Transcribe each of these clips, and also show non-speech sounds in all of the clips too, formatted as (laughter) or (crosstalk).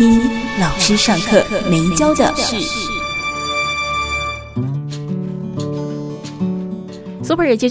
听老师上课没教的事。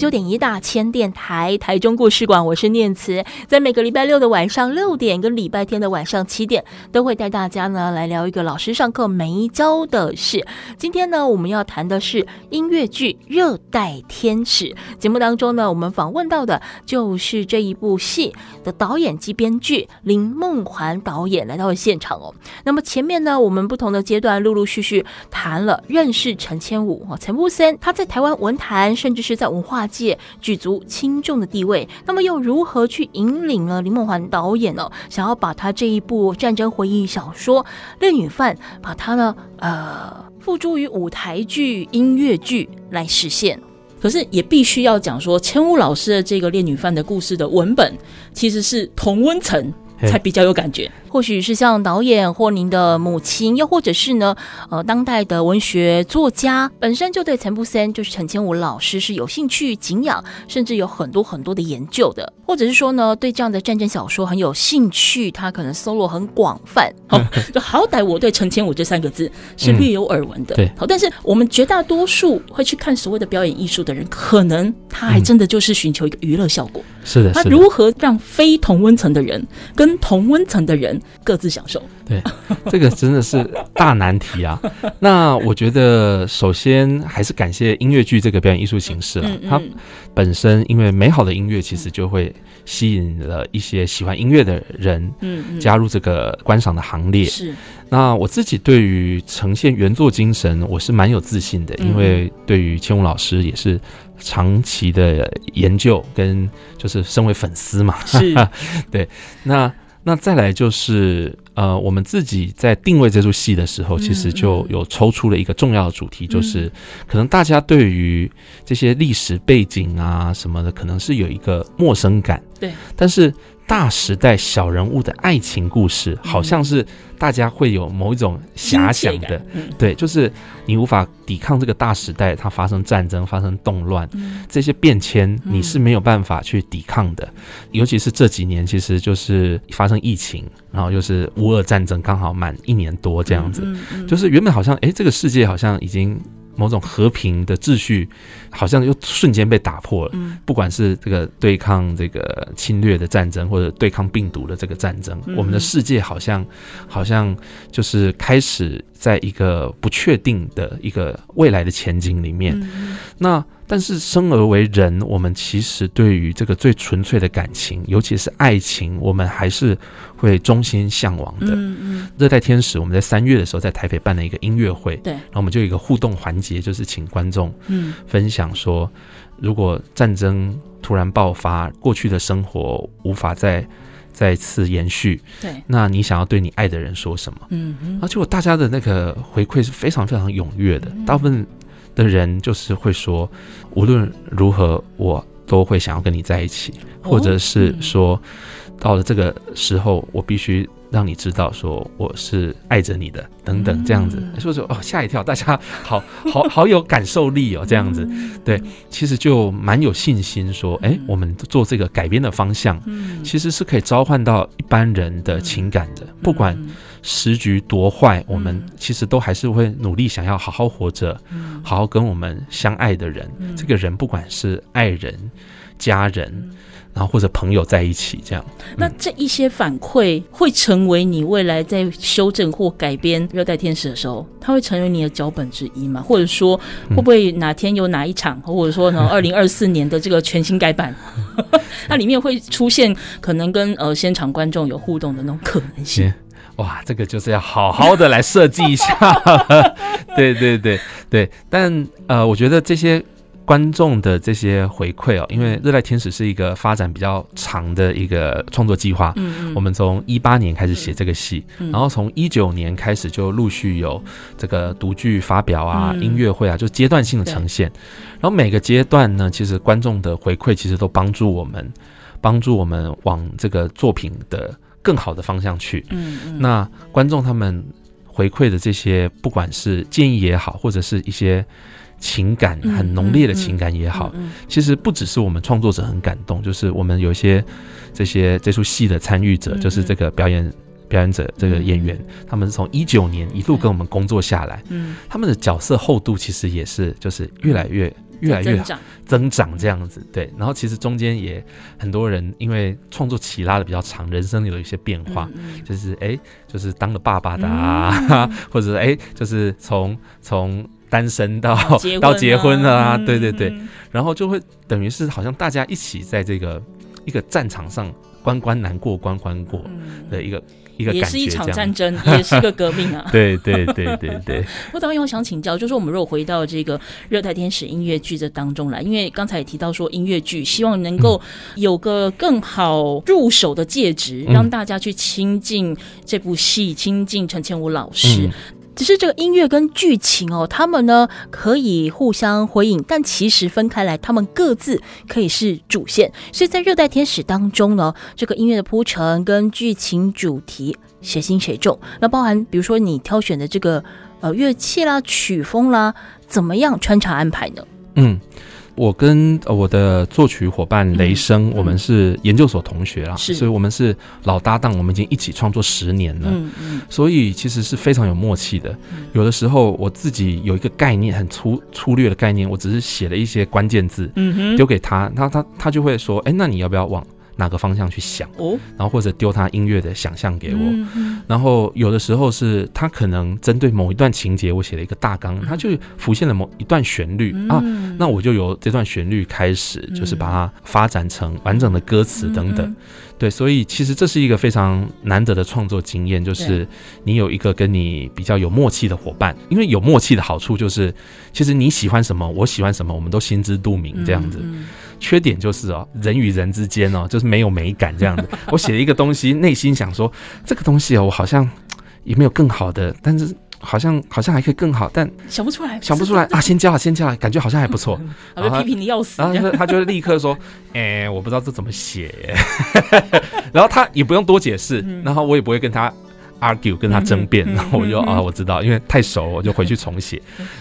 九点一大千电台台中故事馆，我是念慈，在每个礼拜六的晚上六点跟礼拜天的晚上七点，都会带大家呢来聊一个老师上课没教的事。今天呢，我们要谈的是音乐剧《热带天使》。节目当中呢，我们访问到的就是这一部戏的导演及编剧林梦环导演来到了现场哦。那么前面呢，我们不同的阶段陆陆续续谈了认识陈千武哦，陈木森他在台湾文坛甚至是在文化界举足轻重的地位，那么又如何去引领了林梦环导演呢？想要把他这一部战争回忆小说《恋女犯》，把它呢呃付诸于舞台剧、音乐剧来实现。可是也必须要讲说，千武老师的这个《恋女犯》的故事的文本，其实是同温层才比较有感觉。或许是像导演或您的母亲，又或者是呢，呃，当代的文学作家本身就对陈木森，就是陈千武老师是有兴趣、敬仰，甚至有很多很多的研究的，或者是说呢，对这样的战争小说很有兴趣，他可能搜罗很广泛。好，(laughs) 就好歹我对陈千武这三个字是略有耳闻的。嗯、对，好，但是我们绝大多数会去看所谓的表演艺术的人，可能他还真的就是寻求一个娱乐效果。是的，他如何让非同温层的人跟同温层的人各自享受，对，这个真的是大难题啊。(laughs) 那我觉得，首先还是感谢音乐剧这个表演艺术形式了。嗯嗯、它本身因为美好的音乐，其实就会吸引了一些喜欢音乐的人，嗯加入这个观赏的行列。是。那我自己对于呈现原作精神，我是蛮有自信的，因为对于千武老师也是长期的研究，跟就是身为粉丝嘛。是。(laughs) 对，那。那再来就是，呃，我们自己在定位这出戏的时候，其实就有抽出了一个重要的主题，就是可能大家对于这些历史背景啊什么的，可能是有一个陌生感。对，但是。大时代小人物的爱情故事，好像是大家会有某一种遐想的，对，就是你无法抵抗这个大时代，它发生战争、发生动乱，这些变迁你是没有办法去抵抗的。尤其是这几年，其实就是发生疫情，然后又是乌俄战争，刚好满一年多这样子，就是原本好像，哎，这个世界好像已经。某种和平的秩序，好像又瞬间被打破了。不管是这个对抗这个侵略的战争，或者对抗病毒的这个战争，我们的世界好像好像就是开始在一个不确定的一个未来的前景里面。那。但是生而为人，我们其实对于这个最纯粹的感情，尤其是爱情，我们还是会衷心向往的。嗯嗯。热带天使，我们在三月的时候在台北办了一个音乐会，对，然后我们就有一个互动环节，就是请观众嗯分享说，如果战争突然爆发，过去的生活无法再再次延续，对，那你想要对你爱的人说什么？嗯嗯。而且我大家的那个回馈是非常非常踊跃的，大部分。的人就是会说，无论如何，我都会想要跟你在一起，或者是说，到了这个时候，我必须让你知道，说我是爱着你的，等等，这样子。说说哦，吓一跳，大家好好 (laughs) 好有感受力哦，这样子，对，其实就蛮有信心，说，哎，我们做这个改编的方向，其实是可以召唤到一般人的情感的，不管。时局多坏，我们其实都还是会努力想要好好活着，好好跟我们相爱的人，这个人不管是爱人、家人，然后或者朋友在一起，这样。那这一些反馈会成为你未来在修正或改编《热带天使》的时候，它会成为你的脚本之一吗？或者说，会不会哪天有哪一场，或者说呢，(laughs) 二零二四年的这个全新改版，(laughs) 那里面会出现可能跟呃现场观众有互动的那种可能性？哇，这个就是要好好的来设计一下，(laughs) 对对对对。但呃，我觉得这些观众的这些回馈哦，因为《热带天使》是一个发展比较长的一个创作计划。嗯嗯。我们从一八年开始写这个戏，然后从一九年开始就陆续有这个独剧发表啊、音乐会啊，就阶段性的呈现。然后每个阶段呢，其实观众的回馈其实都帮助我们，帮助我们往这个作品的更好的方向去。嗯嗯。那观众他们回馈的这些，不管是建议也好，或者是一些。情感很浓烈的情感也好，其实不只是我们创作者很感动，就是我们有一些这些这出戏的参与者，就是这个表演表演者这个演员，他们是从一九年一路跟我们工作下来，他们的角色厚度其实也是就是越来越越来越增长。这样子，对。然后其实中间也很多人因为创作期拉的比较长，人生有一些变化，就是哎，就是当了爸爸的啊，(laughs) 或者哎，就是从从。单身到到结婚了啊，对对对，然后就会等于是好像大家一起在这个一个战场上关关难过关关过的一个也是一场战争，也是个革命啊。对对对对对。(laughs) 我导演，我想请教，就是我们如果回到这个热带天使音乐剧这当中来，因为刚才也提到说音乐剧希望能够有个更好入手的介质，让大家去亲近这部戏，亲近陈千武老师。只是这个音乐跟剧情哦，他们呢可以互相回应，但其实分开来，他们各自可以是主线。所以在《热带天使》当中呢，这个音乐的铺陈跟剧情主题谁轻谁重？那包含比如说你挑选的这个呃乐器啦、曲风啦，怎么样穿插安排呢？嗯。我跟我的作曲伙伴雷声，我们是研究所同学啊，所以我们是老搭档，我们已经一起创作十年了，所以其实是非常有默契的。有的时候我自己有一个概念，很粗粗略的概念，我只是写了一些关键字，丢给他，他他他就会说，哎，那你要不要往哪个方向去想？哦，然后或者丢他音乐的想象给我，然后有的时候是他可能针对某一段情节，我写了一个大纲，他就浮现了某一段旋律啊，那我就由这段旋律开始，就是把它发展成完整的歌词等等。对，所以其实这是一个非常难得的创作经验，就是你有一个跟你比较有默契的伙伴，因为有默契的好处就是，其实你喜欢什么，我喜欢什么，我们都心知肚明这样子。缺点就是哦，人与人之间哦，就是没有美感这样子。我写了一个东西，内心想说这个东西哦，我好像也没有更好的，但是好像好像还可以更好，但想不出来，想不出来啊！先交啊，先交啊，感觉好像还不错。(laughs) 然后批评的要死，然后他就立刻说：“ (laughs) 哎，我不知道这怎么写。(laughs) ”然后他也不用多解释，然后我也不会跟他。argue 跟他争辩，然后我就啊，我知道，因为太熟，我就回去重写。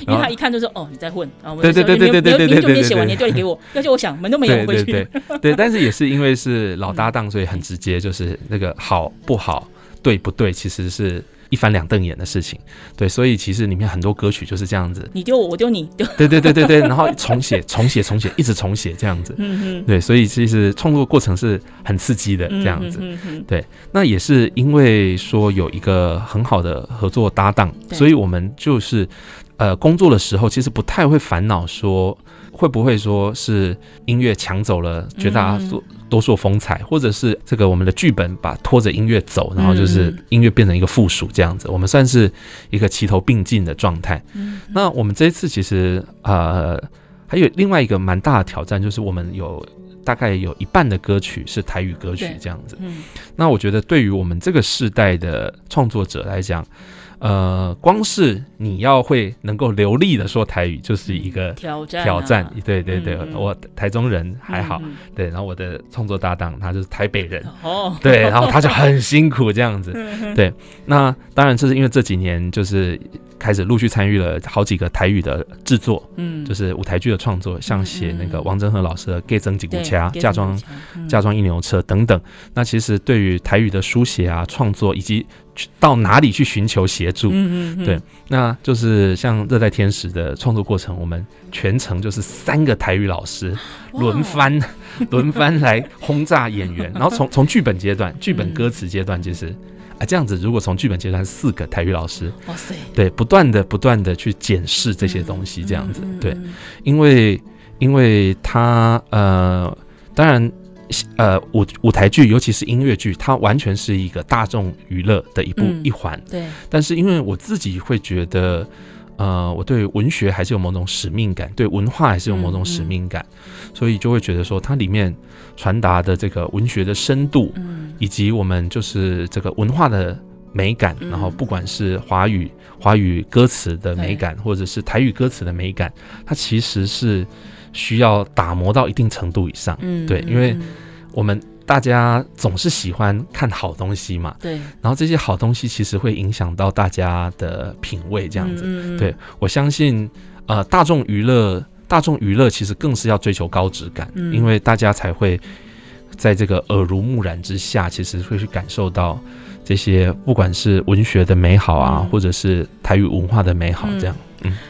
因为他一看就说，哦，你在混啊！对对对对对对对对对，你写完你对给我，要叫我想门都没有回去。对对对对，但是也是因为是老搭档，所以很直接，就是那个好不好，对不对，其实是。一翻两瞪眼的事情，对，所以其实里面很多歌曲就是这样子，你丢我，我丢你，丢，对对对对对，然后重写、(laughs) 重写、重写，一直重写这样子，嗯嗯，对，所以其实创作过程是很刺激的这样子，对，那也是因为说有一个很好的合作搭档，所以我们就是呃工作的时候其实不太会烦恼说会不会说是音乐抢走了绝大多数。多数风采，或者是这个我们的剧本把拖着音乐走，然后就是音乐变成一个附属这样子，我们算是一个齐头并进的状态。那我们这一次其实呃还有另外一个蛮大的挑战，就是我们有大概有一半的歌曲是台语歌曲这样子。那我觉得对于我们这个世代的创作者来讲。呃，光是你要会能够流利的说台语，就是一个挑战。挑战，对对对，我台中人还好，对，然后我的创作搭档他就是台北人，哦，(laughs) 对，然后他就很辛苦这样子，(laughs) 对。那当然，就是因为这几年就是开始陆续参与了好几个台语的制作，嗯，就是舞台剧的创作，像写那个王祯和老师的《给曾吉古掐》、嫁妆嫁妆一牛车等等。那其实对于台语的书写啊、创作以及到哪里去寻求协助？嗯嗯，对，那就是像《热带天使》的创作过程，我们全程就是三个台语老师轮番轮番来轰炸演员，然后从从剧本阶段、剧本歌词阶段，就是啊这样子。如果从剧本阶段四个台语老师，哇塞，对，不断的不断的去检视这些东西，这样子，对，因为因为他呃，当然。呃，舞舞台剧，尤其是音乐剧，它完全是一个大众娱乐的一部、嗯、一环。对。但是因为我自己会觉得，呃，我对文学还是有某种使命感，对文化还是有某种使命感，所以就会觉得说，它里面传达的这个文学的深度，嗯，以及我们就是这个文化的美感，嗯、然后不管是华语华语歌词的美感，或者是台语歌词的美感，它其实是需要打磨到一定程度以上，嗯，对，因为我们。大家总是喜欢看好东西嘛，对，然后这些好东西其实会影响到大家的品味，这样子。嗯嗯对，我相信，呃，大众娱乐，大众娱乐其实更是要追求高质感，嗯、因为大家才会在这个耳濡目染之下，其实会去感受到这些不管是文学的美好啊，嗯、或者是台语文化的美好，这样。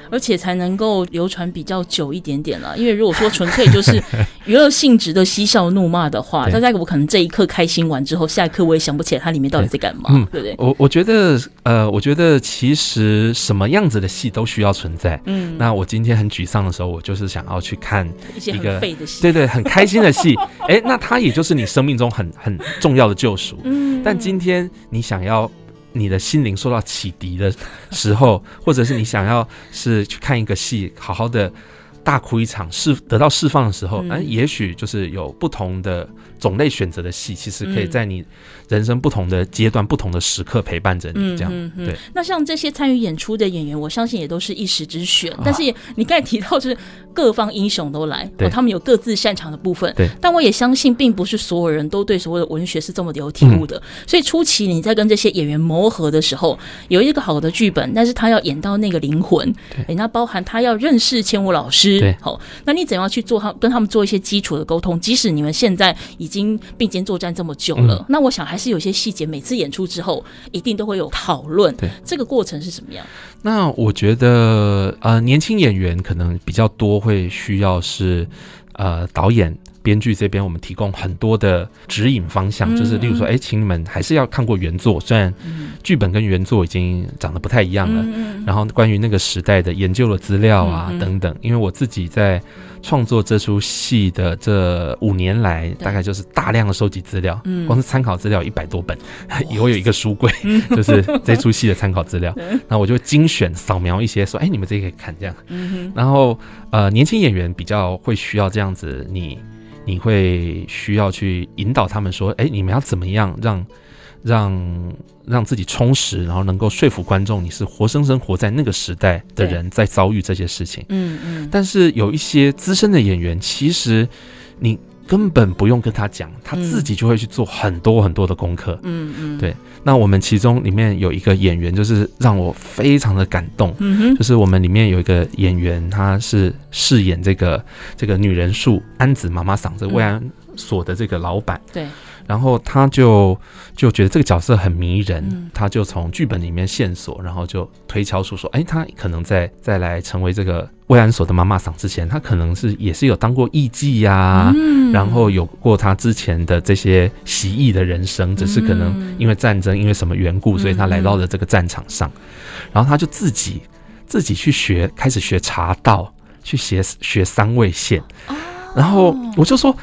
而且才能够流传比较久一点点了。因为如果说纯粹就是娱乐性质的嬉笑怒骂的话，(laughs) 大家我可能这一刻开心完之后，下一刻我也想不起来它里面到底在干嘛，嗯、对不对？我我觉得，呃，我觉得其实什么样子的戏都需要存在。嗯，那我今天很沮丧的时候，我就是想要去看一个一些很废的戏，对对，很开心的戏。哎，那它也就是你生命中很很重要的救赎。嗯，但今天你想要。你的心灵受到启迪的时候，(laughs) 或者是你想要是去看一个戏，好好的大哭一场，释得到释放的时候，嗯，也许就是有不同的种类选择的戏，其实可以在你人生不同的阶段、不同的时刻陪伴着你。这样，对。那像这些参与演出的演员，我相信也都是一时之选。但是你刚才提到，就是各方英雄都来，哦，他们有各自擅长的部分。对。但我也相信，并不是所有人都对所谓的文学是这么有体悟的。所以初期你在跟这些演员磨合的时候，有一个好的剧本，但是他要演到那个灵魂，对，那包含他要认识千武老师，对。好，那你怎样去做他跟他们做一些基础的沟通？即使你们现在已已经并肩作战这么久了，嗯、那我想还是有些细节，每次演出之后一定都会有讨论。对，这个过程是什么样？那我觉得，呃，年轻演员可能比较多，会需要是，呃，导演。编剧这边，我们提供很多的指引方向，就是例如说，哎，请你们还是要看过原作，虽然剧本跟原作已经长得不太一样了。然后关于那个时代的研究的资料啊等等，因为我自己在创作这出戏的这五年来，大概就是大量的收集资料，光是参考资料一百多本，(laughs) 以后有一个书柜，(laughs) 就是这出戏的参考资料。那我就精选扫描一些，说，哎，你们这个可以看这样。然后呃，年轻演员比较会需要这样子，你。你会需要去引导他们说：“哎，你们要怎么样让让让自己充实，然后能够说服观众，你是活生生活在那个时代的人，在遭遇这些事情。”嗯嗯。但是有一些资深的演员，其实你。根本不用跟他讲，他自己就会去做很多很多的功课。嗯嗯，对。那我们其中里面有一个演员，就是让我非常的感动。嗯哼，就是我们里面有一个演员，他是饰演这个这个女人树安子妈妈桑，这慰安所的这个老板。对。然后他就就觉得这个角色很迷人，嗯、他就从剧本里面线索，然后就推敲出说，哎，他可能在再来成为这个慰安所的妈妈桑之前，他可能是也是有当过艺妓呀，嗯、然后有过他之前的这些习艺的人生，只是可能因为战争，因为什么缘故，所以他来到了这个战场上，然后他就自己自己去学，开始学茶道，去学学三味线，然后我就说。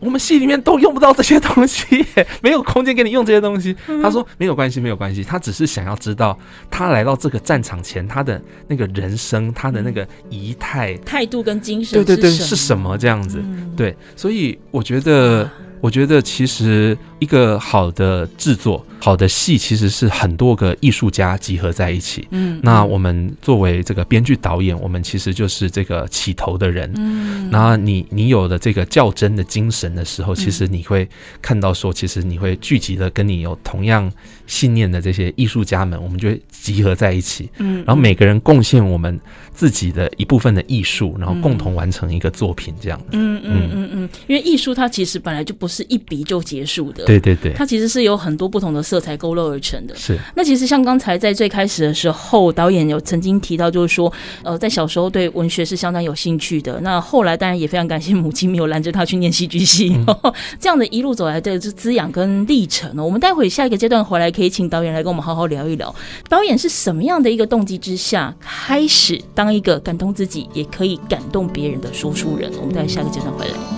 我们戏里面都用不到这些东西，(laughs) 没有空间给你用这些东西。他说没有关系，没有关系。他只是想要知道，他来到这个战场前，他的那个人生，他的那个仪态、态度跟精神，对对对，是什么这样子？对，所以我觉得。我觉得其实一个好的制作、好的戏，其实是很多个艺术家集合在一起。嗯，那我们作为这个编剧导演，我们其实就是这个起头的人。嗯，那你你有了这个较真的精神的时候，其实你会看到说，其实你会聚集的跟你有同样信念的这些艺术家们，我们就会集合在一起。嗯，然后每个人贡献我们自己的一部分的艺术，然后共同完成一个作品，这样。嗯嗯嗯嗯，因为艺术它其实本来就不。是一笔就结束的，对对对，它其实是有很多不同的色彩勾勒而成的。是，那其实像刚才在最开始的时候，导演有曾经提到，就是说，呃，在小时候对文学是相当有兴趣的。那后来当然也非常感谢母亲没有拦着他去念戏剧系，嗯、(laughs) 这样的一路走来的这滋养跟历程呢。我们待会下一个阶段回来，可以请导演来跟我们好好聊一聊，导演是什么样的一个动机之下开始当一个感动自己也可以感动别人的说书人。我们待会下一个阶段回来。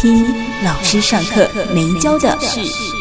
听老师上课没教的事。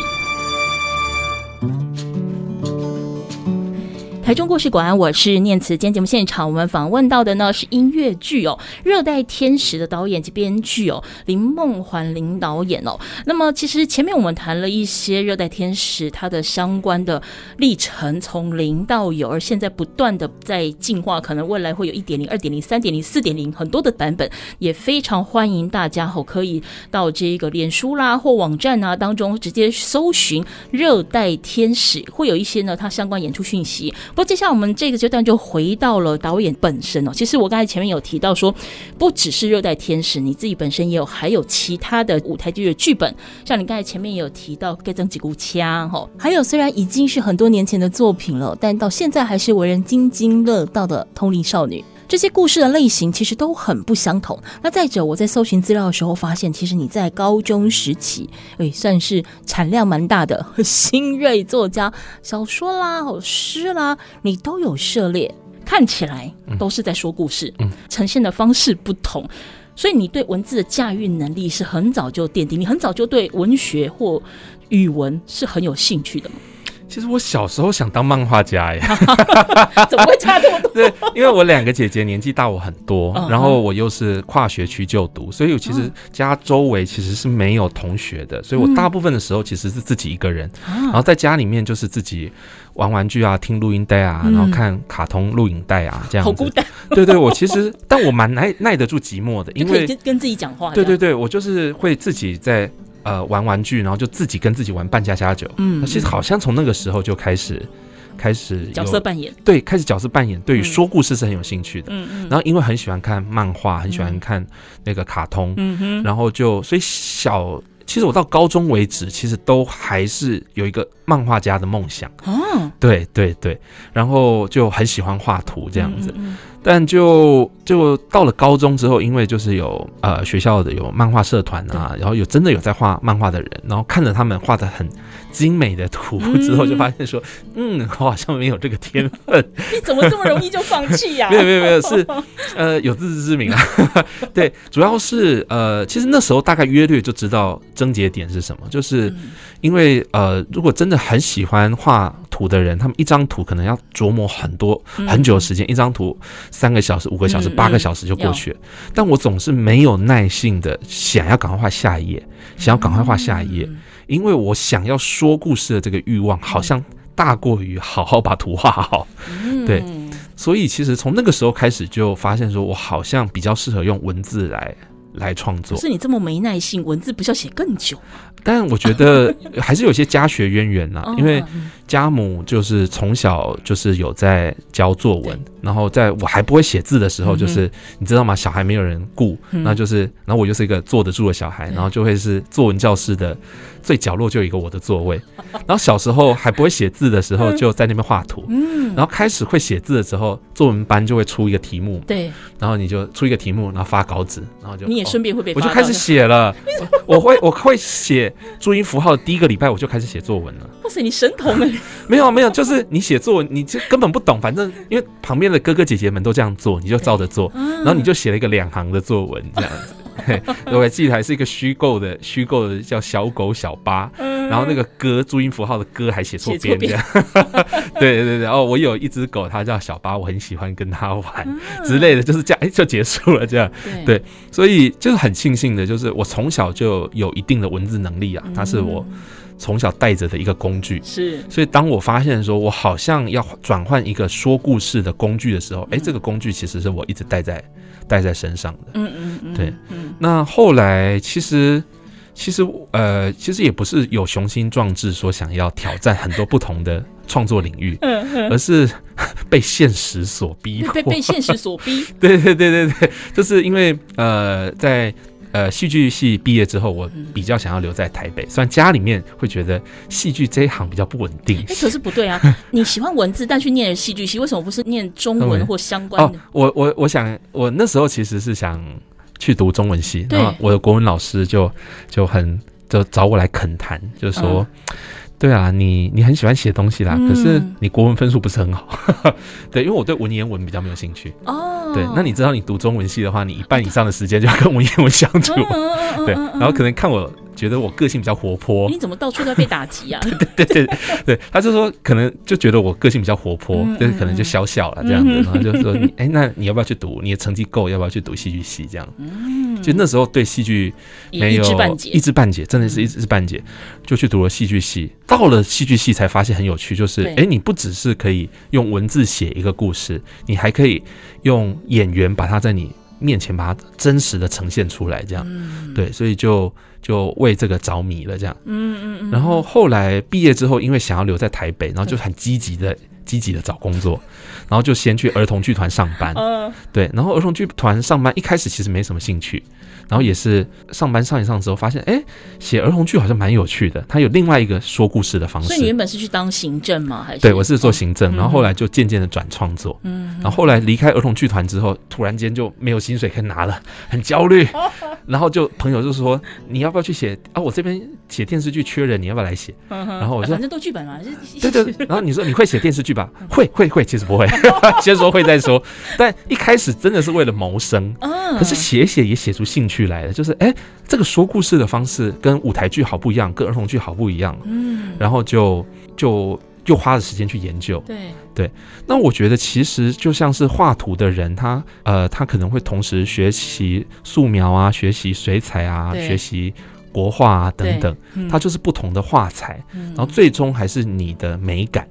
台中故事馆，我是念慈。今天节目现场，我们访问到的呢是音乐剧哦，《热带天使》的导演及编剧哦，林梦环林导演哦。那么，其实前面我们谈了一些《热带天使》它的相关的历程，从零到有，而现在不断的在进化，可能未来会有一点零、二点零、三点零、四点零很多的版本，也非常欢迎大家哦，可以到这个脸书啦或网站啊当中直接搜寻《热带天使》，会有一些呢它相关演出讯息。不过，接下来我们这个阶段就回到了导演本身哦。其实我刚才前面有提到说，不只是《热带天使》，你自己本身也有还有其他的舞台剧的剧本。像你刚才前面也有提到《盖增几股枪》哈，还有虽然已经是很多年前的作品了，但到现在还是为人津津乐道的《通灵少女》。这些故事的类型其实都很不相同。那再者，我在搜寻资料的时候发现，其实你在高中时期，诶，算是产量蛮大的新锐作家，小说啦、诗啦，你都有涉猎。看起来都是在说故事，嗯，呈现的方式不同，所以你对文字的驾驭能力是很早就奠定，你很早就对文学或语文是很有兴趣的吗？其实我小时候想当漫画家耶，(laughs) 怎么会差这么多？(laughs) 对，因为我两个姐姐年纪大我很多，然后我又是跨学区就读，所以我其实家周围其实是没有同学的，所以我大部分的时候其实是自己一个人，然后在家里面就是自己玩玩具啊，听录音带啊，然后看卡通录影带啊，这样子。好孤单。对对，我其实但我蛮耐耐得住寂寞的，因为跟跟自己讲话。对对对，我就是会自己在。呃，玩玩具，然后就自己跟自己玩扮家家酒。嗯，其实好像从那个时候就开始，开始角色扮演。对，开始角色扮演，对于说故事是很有兴趣的。嗯嗯。然后因为很喜欢看漫画，很喜欢看那个卡通。嗯哼。然后就所以小，其实我到高中为止，其实都还是有一个漫画家的梦想。哦。对对对，然后就很喜欢画图这样子。嗯嗯。但就就到了高中之后，因为就是有呃学校的有漫画社团啊，然后有真的有在画漫画的人，然后看着他们画的很精美的图之后，就发现说，嗯，我好像没有这个天分。(laughs) 你怎么这么容易就放弃呀？(laughs) 没有没有没有，是呃有自知之明啊。(laughs) 对，主要是呃其实那时候大概约略就知道症结点是什么，就是因为呃如果真的很喜欢画图的人，他们一张图可能要琢磨很多很久的时间，一张图。三个小时、五个小时、八个小时就过去了，但我总是没有耐性的想要赶快画下一页，想要赶快画下一页，嗯、因为我想要说故事的这个欲望好像大过于好好把图画好。嗯、对，所以其实从那个时候开始就发现说，我好像比较适合用文字来来创作。可是你这么没耐性，文字不是要写更久？但我觉得 (laughs) 还是有些家学渊源呐，因为家母就是从小就是有在教作文，然后在我还不会写字的时候，就是你知道吗？小孩没有人顾，那就是，然后我就是一个坐得住的小孩，然后就会是作文教室的最角落就有一个我的座位。(laughs) 然后小时候还不会写字的时候，就在那边画图。嗯，然后开始会写字的时候，作文班就会出一个题目，对，然后你就出一个题目，然后发稿纸，然后就你也顺便会被，我就开始写了，(laughs) 我会我会写。注音符号的第一个礼拜我就开始写作文了。哇塞，你神童哎！(laughs) 没有没有，就是你写作文，你就根本不懂，反正因为旁边的哥哥姐姐们都这样做，你就照着做，然后你就写了一个两行的作文这样子。(laughs) 我还记得还是一个虚构的，虚构的叫小狗小八，然后那个歌注音符号的歌还写错边这样。(laughs) 对对对，哦，我有一只狗，它叫小八，我很喜欢跟它玩之类的，就是这样，哎，(laughs) 就结束了这样。对，所以就是很庆幸的，就是我从小就有一定的文字能力啊，它是我从小带着的一个工具。是，所以当我发现说我好像要转换一个说故事的工具的时候，哎，这个工具其实是我一直带在。带在身上的，嗯嗯嗯，对，嗯，那后来其实，其实，呃，其实也不是有雄心壮志说想要挑战很多不同的创作领域，而是 (laughs) 被现实所逼，被被 (laughs) 现实所逼，对对对对对，就是因为呃，在呃戏剧系毕业之后，我比较想要留在台北，虽然家里面会觉得戏剧这一行比较不稳定。哎，可是不对啊，(laughs) 你喜欢文字，但去念戏剧系，为什么不是念中文或相关的？哦，我我我想，我那时候其实是想去读中文系，然后我的国文老师就就很就找我来恳谈，就说。嗯对啊，你你很喜欢写东西啦，嗯、可是你国文分数不是很好。(laughs) 对，因为我对文言文比较没有兴趣。哦，对，那你知道你读中文系的话，你一半以上的时间就要跟文言文相处。对，然后可能看我。觉得我个性比较活泼，你怎么到处都被打击啊？(laughs) 对对对对，他就说可能就觉得我个性比较活泼，嗯、就是可能就小小了这样子，嗯、然后就说你哎，那你要不要去读？你的成绩够，要不要去读戏剧系？这样，嗯，就那时候对戏剧没有一知半解，一知半解，真的是一知半解，就去读了戏剧系。到了戏剧系才发现很有趣，就是哎，你不只是可以用文字写一个故事，你还可以用演员把它在你面前把它真实的呈现出来，这样，嗯、对，所以就。就为这个着迷了，这样，嗯嗯嗯。然后后来毕业之后，因为想要留在台北，然后就很积极的、积极的找工作，然后就先去儿童剧团上班。嗯，对。然后儿童剧团上班一开始其实没什么兴趣，然后也是上班上一上之后，发现哎，写儿童剧好像蛮有趣的。他有另外一个说故事的方式。所以你原本是去当行政吗？还是？对，我是做行政，然后后来就渐渐的转创作。嗯。然后后来离开儿童剧团之后，突然间就没有薪水可以拿了，很焦虑。(laughs) 然后就朋友就说，你要不要去写啊？我这边写电视剧缺人，你要不要来写？然后我说，反正都剧本嘛。对对。然后你说你会写电视剧吧？会会会，其实不会，(laughs) 先说会再说。但一开始真的是为了谋生。可是写写也写出兴趣来了，就是哎，这个说故事的方式跟舞台剧好不一样，跟儿童剧好不一样。嗯。然后就就。又花了时间去研究，对对。那我觉得其实就像是画图的人，他呃，他可能会同时学习素描啊，学习水彩啊，学习国画啊等等，他就是不同的画材，嗯、然后最终还是你的美感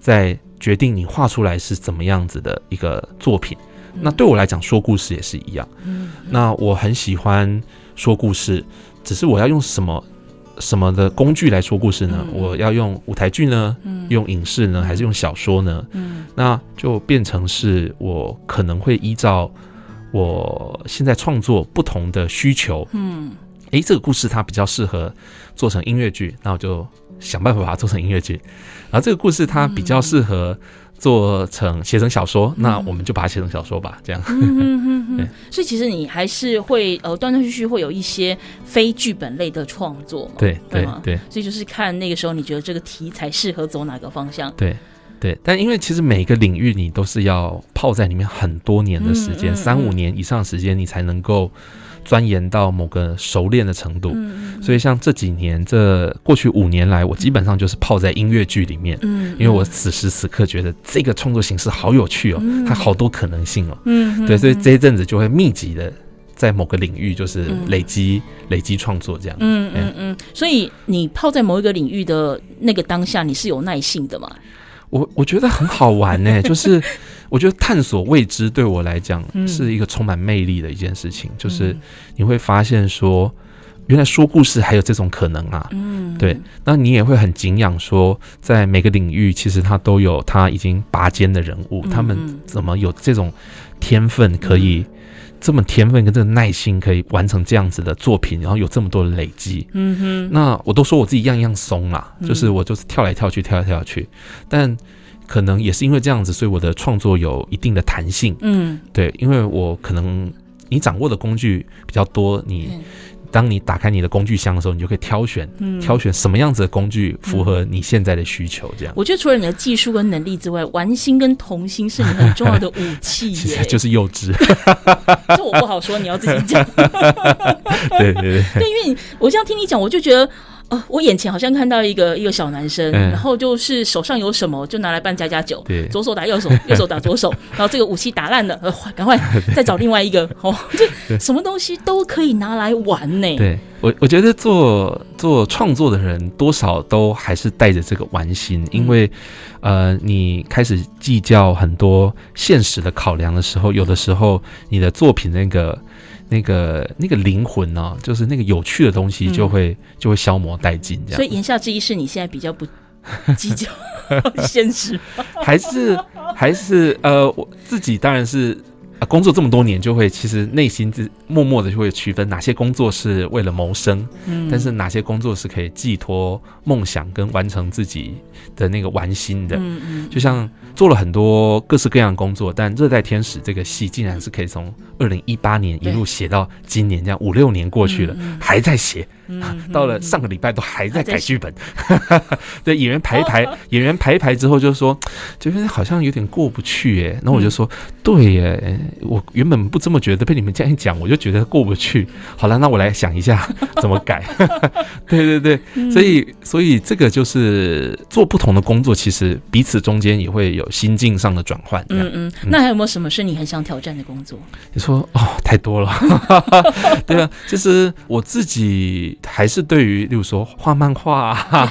在决定你画出来是怎么样子的一个作品。嗯、那对我来讲，说故事也是一样。嗯，那我很喜欢说故事，只是我要用什么。什么的工具来说故事呢？我要用舞台剧呢？用影视呢？还是用小说呢？那就变成是我可能会依照我现在创作不同的需求，嗯，诶，这个故事它比较适合做成音乐剧，那我就想办法把它做成音乐剧。然后这个故事它比较适合。做成写成小说，那我们就把它写成小说吧，这样。嗯嗯嗯 (laughs) 对所以其实你还是会呃断断续续会有一些非剧本类的创作嘛？对对对。所以就是看那个时候你觉得这个题材适合走哪个方向？对对。但因为其实每个领域你都是要泡在里面很多年的时间，三五年以上时间，你才能够。钻研到某个熟练的程度，嗯、所以像这几年，这过去五年来，我基本上就是泡在音乐剧里面，嗯，因为我此时此刻觉得这个创作形式好有趣哦，嗯、它好多可能性哦，嗯，对，所以这一阵子就会密集的在某个领域就是累积、嗯、累积创作这样，嗯嗯嗯，所以你泡在某一个领域的那个当下，你是有耐性的吗？我我觉得很好玩呢，就是。我觉得探索未知对我来讲是一个充满魅力的一件事情，嗯、就是你会发现说，原来说故事还有这种可能啊。嗯，对，那你也会很敬仰说，在每个领域其实他都有他已经拔尖的人物，嗯、他们怎么有这种天分，可以这么天分跟这个耐心，可以完成这样子的作品，然后有这么多的累积。嗯哼，那我都说我自己样样松啦，就是我就是跳来跳去，跳来跳去，但。可能也是因为这样子，所以我的创作有一定的弹性。嗯，对，因为我可能你掌握的工具比较多，你当你打开你的工具箱的时候，你就可以挑选，嗯、挑选什么样子的工具符合你现在的需求。这样，我觉得除了你的技术跟能力之外，玩心跟童心是你很重要的武器。(laughs) 其实就是幼稚，(laughs) 这我不好说，你要自己讲。(laughs) 对对对，对，因为我这样听你讲，我就觉得。哦，我眼前好像看到一个一个小男生，嗯、然后就是手上有什么就拿来扮家家酒，对，左手打右手，(laughs) 右手打左手，然后这个武器打烂了，呃，赶快再找另外一个，哦，(laughs) 这什么东西都可以拿来玩呢？对我，我觉得做做创作的人多少都还是带着这个玩心，因为呃，你开始计较很多现实的考量的时候，有的时候你的作品那个。那个那个灵魂呢、啊，就是那个有趣的东西，就会、嗯、就会消磨殆尽。这样，所以言下之意是你现在比较不 (laughs) 计较现实，还是还是呃，我自己当然是啊，工作这么多年，就会其实内心自默默的就会区分哪些工作是为了谋生，嗯，但是哪些工作是可以寄托梦想跟完成自己的那个玩心的，嗯嗯，就像做了很多各式各样的工作，但《热带天使》这个戏竟然是可以从二零一八年一路写到今年，这样五六年过去了，还在写。啊，(laughs) 到了上个礼拜都还在改剧本，(laughs) 对，演员排一排，(laughs) 演员排一排之后就说，觉得好像有点过不去耶。然后我就说，对耶，我原本不这么觉得，被你们这样一讲，我就觉得过不去。好了，那我来想一下怎么改。对对对，所以所以这个就是做不同的工作，其实彼此中间也会有心境上的转换。嗯嗯，那还有没有什么是你很想挑战的工作？你说哦，太多了。对啊，其实我自己。还是对于，例如说画漫画啊，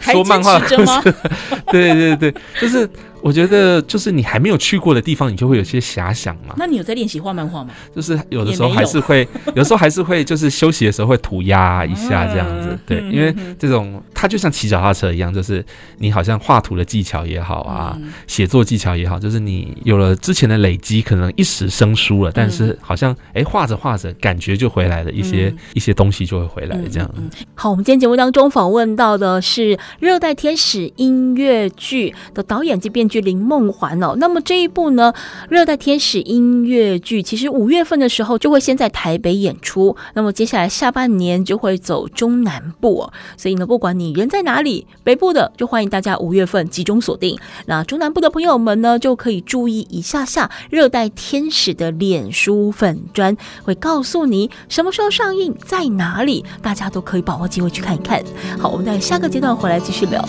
还说漫画？(laughs) 对对对，就是。我觉得就是你还没有去过的地方，你就会有些遐想嘛。那你有在练习画漫画吗？就是有的时候还是会，有，有时候还是会，就是休息的时候会涂鸦一下这样子。嗯、对，因为这种它就像骑脚踏车一样，就是你好像画图的技巧也好啊，写、嗯、作技巧也好，就是你有了之前的累积，可能一时生疏了，但是好像哎画着画着，感觉就回来了，一些、嗯、一些东西就会回来这样。好，我们今天节目当中访问到的是《热带天使》音乐剧的导演及编剧。剧林梦环哦，那么这一部呢，《热带天使》音乐剧，其实五月份的时候就会先在台北演出，那么接下来下半年就会走中南部哦。所以呢，不管你人在哪里，北部的就欢迎大家五月份集中锁定，那中南部的朋友们呢，就可以注意一下下《热带天使》的脸书粉砖，会告诉你什么时候上映，在哪里，大家都可以把握机会去看一看。好，我们在下个阶段回来继续聊。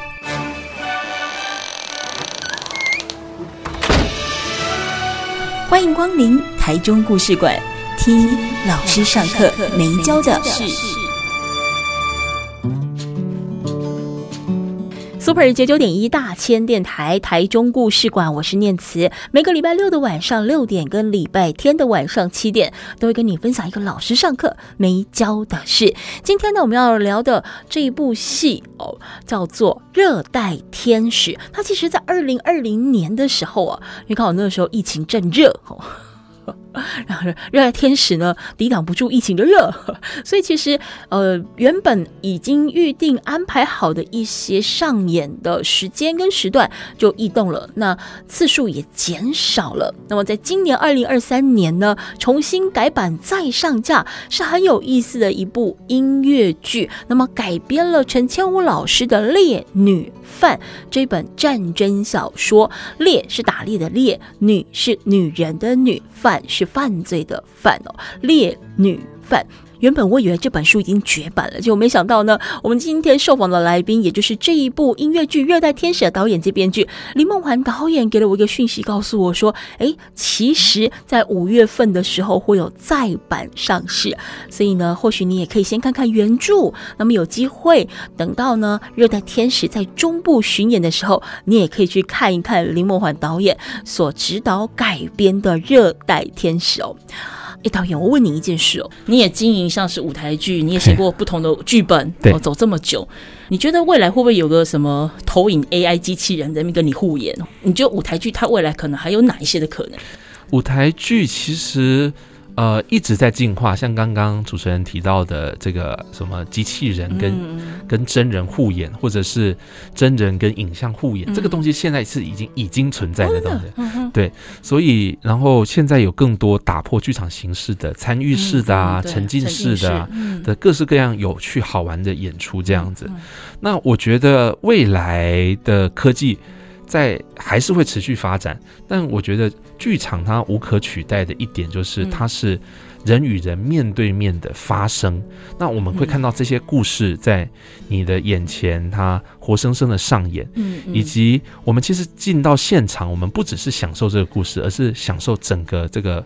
欢迎光临台中故事馆。听老师上课没教的事。Super 九九点一大千电台台中故事馆，我是念慈。每个礼拜六的晚上六点跟礼拜天的晚上七点，都会跟你分享一个老师上课没教的事。今天呢，我们要聊的这一部戏哦，叫做《热带天使》。它其实，在二零二零年的时候啊，你看我那个时候疫情正热哦。(laughs) (laughs) 然后热爱天使呢，抵挡不住疫情的热，(laughs) 所以其实呃原本已经预定安排好的一些上演的时间跟时段就异动了，那次数也减少了。那么在今年二零二三年呢，重新改版再上架，是很有意思的一部音乐剧。那么改编了陈千武老师的《猎女犯》这本战争小说，猎是打猎的猎，女是女人的女，犯是。是犯罪的犯哦，烈女犯。原本我以为这本书已经绝版了，结果没想到呢，我们今天受访的来宾，也就是这一部音乐剧《热带天使》的导演及编剧林梦环导演，给了我一个讯息，告诉我说：“哎，其实，在五月份的时候会有再版上市，所以呢，或许你也可以先看看原著，那么有机会等到呢《热带天使》在中部巡演的时候，你也可以去看一看林梦环导演所指导改编的《热带天使》哦。”哎，导演，我问你一件事哦，你也经营像是舞台剧，你也写过不同的剧本，对，走这么久，你觉得未来会不会有个什么投影 AI 机器人在那边跟你互演？你觉得舞台剧它未来可能还有哪一些的可能？舞台剧其实。呃，一直在进化，像刚刚主持人提到的这个什么机器人跟、嗯、跟真人互演，或者是真人跟影像互演，嗯、这个东西现在是已经已经存在的东西。嗯、对，所以然后现在有更多打破剧场形式的参与式的啊、嗯、沉浸式的、啊嗯、的各式各样有趣好玩的演出这样子。嗯、那我觉得未来的科技。在还是会持续发展，但我觉得剧场它无可取代的一点就是它是人与人面对面的发生。那我们会看到这些故事在你的眼前，它活生生的上演。嗯，以及我们其实进到现场，我们不只是享受这个故事，而是享受整个这个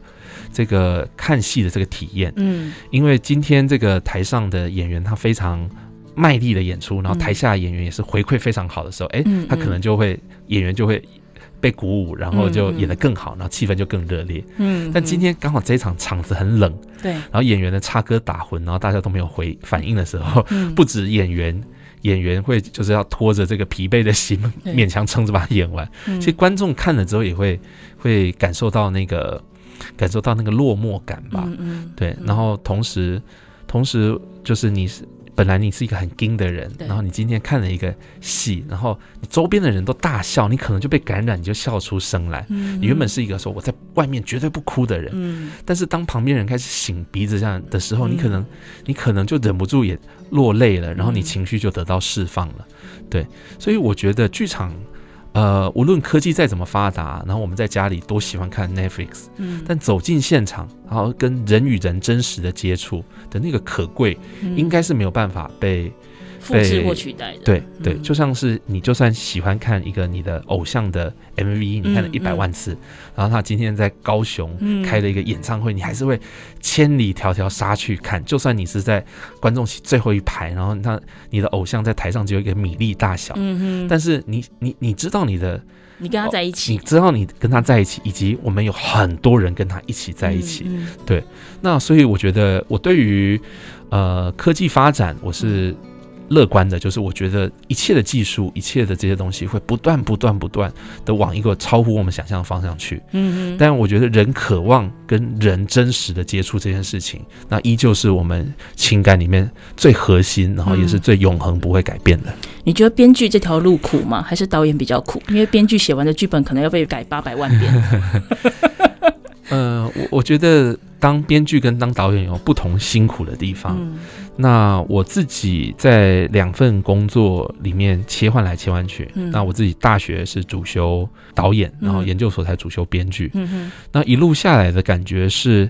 这个看戏的这个体验。嗯，因为今天这个台上的演员他非常卖力的演出，然后台下演员也是回馈非常好的时候，哎，他可能就会演员就会。被鼓舞，然后就演得更好，然后气氛就更热烈。嗯，嗯，但今天刚好这一场场子很冷，对，然后演员的插歌打混，然后大家都没有回反应的时候，嗯、(laughs) 不止演员，演员会就是要拖着这个疲惫的心，勉强撑着把它演完。嗯、其实观众看了之后也会会感受到那个感受到那个落寞感吧。嗯，嗯对，然后同时同时就是你是。本来你是一个很硬的人，然后你今天看了一个戏，然后你周边的人都大笑，你可能就被感染，你就笑出声来。你原本是一个说我在外面绝对不哭的人，但是当旁边人开始擤鼻子这样的时候，你可能你可能就忍不住也落泪了，然后你情绪就得到释放了。对，所以我觉得剧场。呃，无论科技再怎么发达，然后我们在家里都喜欢看 Netflix，嗯，但走进现场，然后跟人与人真实的接触的那个可贵，嗯、应该是没有办法被。复制或取代的，对对，就像是你就算喜欢看一个你的偶像的 MV，你看了一百万次，然后他今天在高雄开了一个演唱会，你还是会千里迢迢杀去看。就算你是在观众席最后一排，然后他你的偶像在台上只有一个米粒大小，嗯，但是你你你知道你的，你跟他在一起，你知道你跟他在一起，以及我们有很多人跟他一起在一起，对。那所以我觉得我对于呃科技发展，我是。乐观的，就是我觉得一切的技术，一切的这些东西会不断、不断、不断的往一个超乎我们想象的方向去。嗯嗯。但我觉得人渴望跟人真实的接触这件事情，那依旧是我们情感里面最核心，然后也是最永恒不会改变的。你觉得编剧这条路苦吗？还是导演比较苦？因为编剧写完的剧本可能要被改八百万遍。(laughs) 呃，我我觉得当编剧跟当导演有不同辛苦的地方。嗯那我自己在两份工作里面切换来切换去。嗯、那我自己大学是主修导演，然后研究所才主修编剧。嗯哼。那一路下来的感觉是，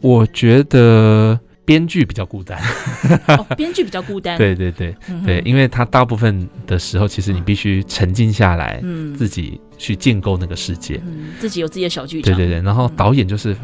我觉得编剧比较孤单。哦，编剧比较孤单。(laughs) 对对对、嗯、对，因为他大部分的时候，其实你必须沉浸下来，嗯，自己去建构那个世界，嗯，自己有自己的小剧场。对对对，然后导演就是。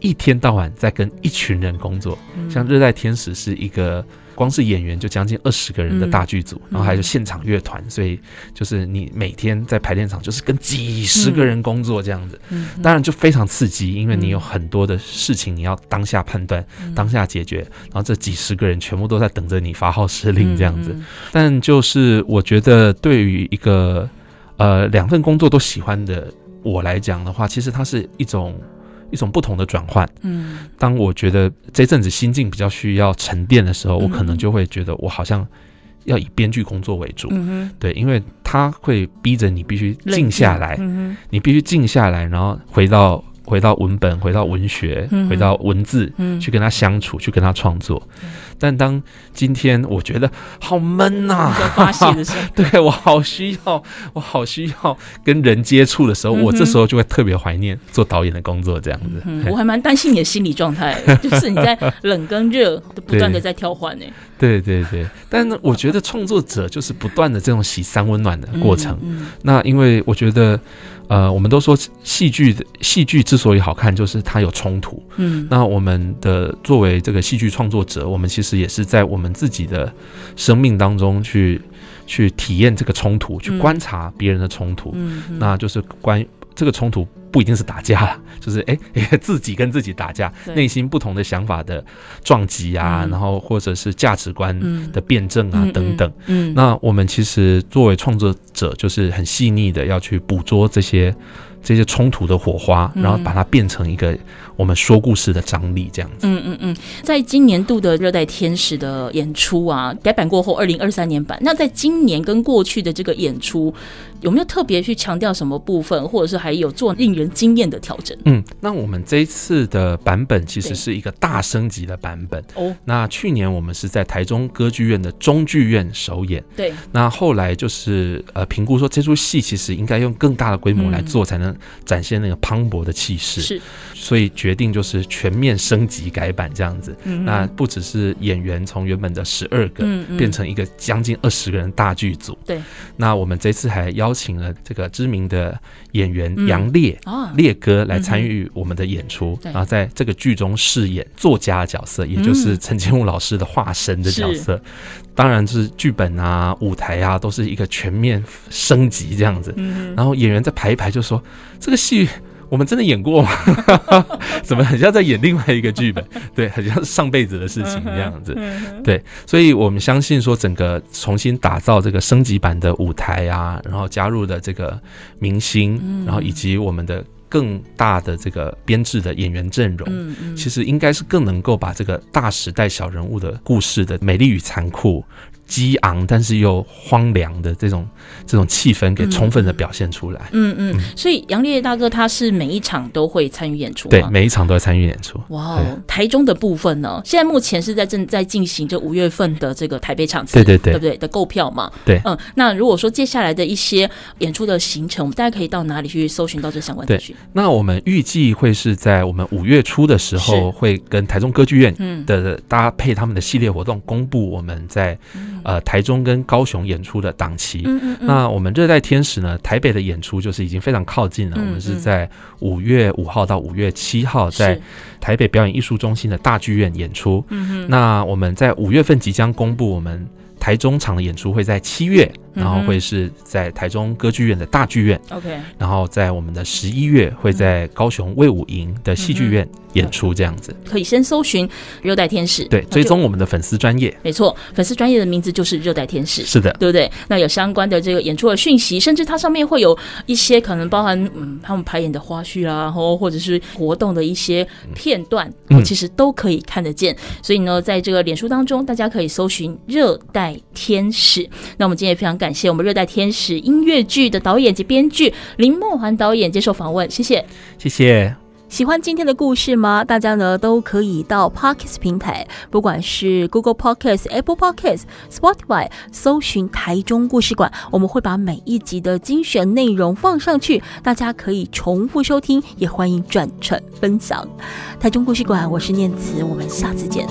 一天到晚在跟一群人工作，像《热带天使》是一个光是演员就将近二十个人的大剧组，然后还有现场乐团，所以就是你每天在排练场就是跟几十个人工作这样子，当然就非常刺激，因为你有很多的事情你要当下判断、当下解决，然后这几十个人全部都在等着你发号施令这样子。但就是我觉得，对于一个呃两份工作都喜欢的我来讲的话，其实它是一种。一种不同的转换。嗯，当我觉得这阵子心境比较需要沉淀的时候，我可能就会觉得我好像要以编剧工作为主。嗯，对，因为他会逼着你必须静下来，你必须静下来，然后回到。回到文本，回到文学，嗯、回到文字，嗯、去跟他相处，去跟他创作。嗯、但当今天我觉得好闷呐、啊，发泄的时候，(laughs) 对，我好需要，我好需要跟人接触的时候，嗯、我这时候就会特别怀念做导演的工作，这样子。嗯、我还蛮担心你的心理状态，(laughs) 就是你在冷跟热都不断的在调换呢。对对对，但我觉得创作者就是不断的这种洗三温暖的过程。那因为我觉得。呃，我们都说戏剧的戏剧之所以好看，就是它有冲突。嗯，那我们的作为这个戏剧创作者，我们其实也是在我们自己的生命当中去去体验这个冲突，去观察别人的冲突。嗯，那就是关于这个冲突。不一定是打架，(laughs) 就是哎、欸，(laughs) 自己跟自己打架，内心不同的想法的撞击啊，嗯、然后或者是价值观的辩证啊、嗯、等等。嗯，嗯，那我们其实作为创作者，就是很细腻的要去捕捉这些这些冲突的火花，然后把它变成一个。我们说故事的张力这样子。嗯嗯嗯，在今年度的《热带天使》的演出啊，改版过后，二零二三年版。那在今年跟过去的这个演出，有没有特别去强调什么部分，或者是还有做令人惊艳的调整？嗯，那我们这一次的版本其实是一个大升级的版本。哦，那去年我们是在台中歌剧院的中剧院首演。对。那后来就是呃评估说，这出戏其实应该用更大的规模来做，才能展现那个磅礴的气势。是，所以决定就是全面升级改版这样子。嗯、那不只是演员从原本的十二个、变成一个将近二十个人大剧组。对。那我们这次还邀请了这个知名的演员杨烈、嗯哦、烈哥来参与我们的演出，嗯、然后在这个剧中饰演作家的角色，也就是陈建武老师的化身的角色。当然是剧本啊、舞台啊，都是一个全面升级这样子。嗯、然后演员在排一排就说：“这个戏我们真的演过吗？(laughs) 怎么很像在演另外一个剧本？对，很像上辈子的事情这样子。对，所以我们相信说，整个重新打造这个升级版的舞台啊，然后加入的这个明星，然后以及我们的。”更大的这个编制的演员阵容，嗯嗯，其实应该是更能够把这个大时代小人物的故事的美丽与残酷。激昂但是又荒凉的这种这种气氛，给充分的表现出来。嗯嗯，嗯，所以杨烈大哥他是每一场都会参与演出，对，每一场都会参与演出。哇，台中的部分呢，现在目前是在正在进行这五月份的这个台北场次，对对对，对不对？的购票嘛，对，嗯。那如果说接下来的一些演出的行程，我们大家可以到哪里去搜寻到这相关资讯？那我们预计会是在我们五月初的时候，会跟台中歌剧院的搭配他们的系列活动，公布我们在。呃，台中跟高雄演出的档期，嗯嗯嗯，那我们热带天使呢，台北的演出就是已经非常靠近了。我们是在五月五号到五月七号在台北表演艺术中心的大剧院演出。那我们在五月份即将公布我们台中场的演出会在七月。然后会是在台中歌剧院的大剧院，OK，然后在我们的十一月会在高雄卫武营的戏剧院演出，这样子。可以先搜寻热带天使，对，追踪我们的粉丝专业，没错，粉丝专业的名字就是热带天使，是的，对不对？那有相关的这个演出的讯息，甚至它上面会有一些可能包含嗯他们排演的花絮啊，然后或者是活动的一些片段，嗯，其实都可以看得见。所以呢，在这个脸书当中，大家可以搜寻热带天使。那我们今天也非常感。感谢我们《热带天使》音乐剧的导演及编剧林梦环导演接受访问，谢谢，谢谢。喜欢今天的故事吗？大家呢都可以到 Podcast 平台，不管是 Google Podcast、Apple Podcast、Spotify，搜寻台中故事馆，我们会把每一集的精选内容放上去，大家可以重复收听，也欢迎转传分享。台中故事馆，我是念慈，我们下次见。